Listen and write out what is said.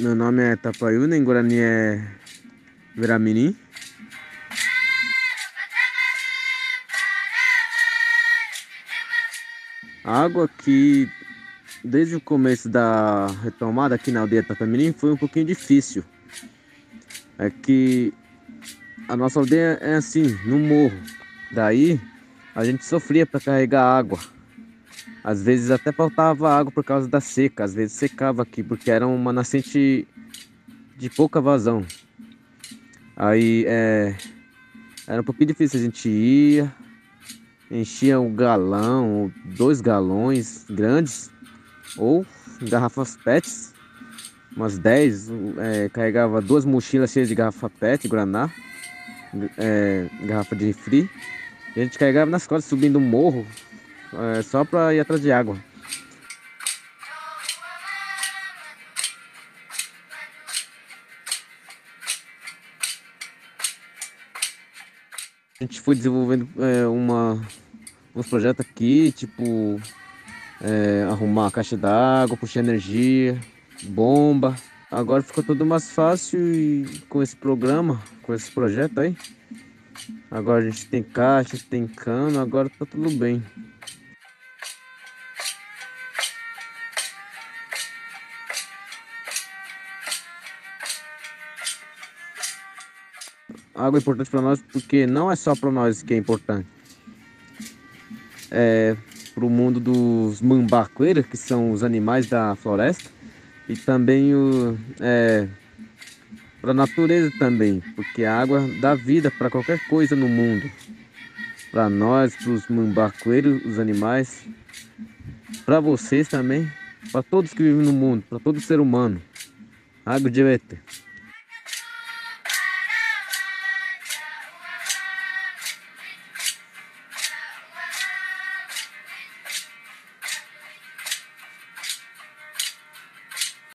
Meu nome é Tapaiuna, em Guarani é Veramirim. A água que desde o começo da retomada aqui na aldeia Tapamirim foi um pouquinho difícil. É que a nossa aldeia é assim, no morro. Daí a gente sofria para carregar água. Às vezes até faltava água por causa da seca, às vezes secava aqui, porque era uma nascente de pouca vazão. Aí é, era um pouquinho difícil, a gente ia, enchia um galão, dois galões grandes, ou garrafas PETs, umas 10, é, carregava duas mochilas cheias de garrafa PET, Guaraná, é, garrafa de refri, e a gente carregava nas costas, subindo um morro, é, só para ir atrás de água. A gente foi desenvolvendo é, uma, uns projetos aqui, tipo é, arrumar a caixa d'água, puxar energia, bomba. Agora ficou tudo mais fácil e com esse programa, com esse projeto aí. Agora a gente tem caixa, tem cano, agora tá tudo bem. água é importante para nós porque não é só para nós que é importante. É para o mundo dos mambacoeiros, que são os animais da floresta, e também o, é, para a natureza também, porque a água dá vida para qualquer coisa no mundo. Para nós, para os mambacoeiros, os animais, para vocês também, para todos que vivem no mundo, para todo ser humano. Água éter.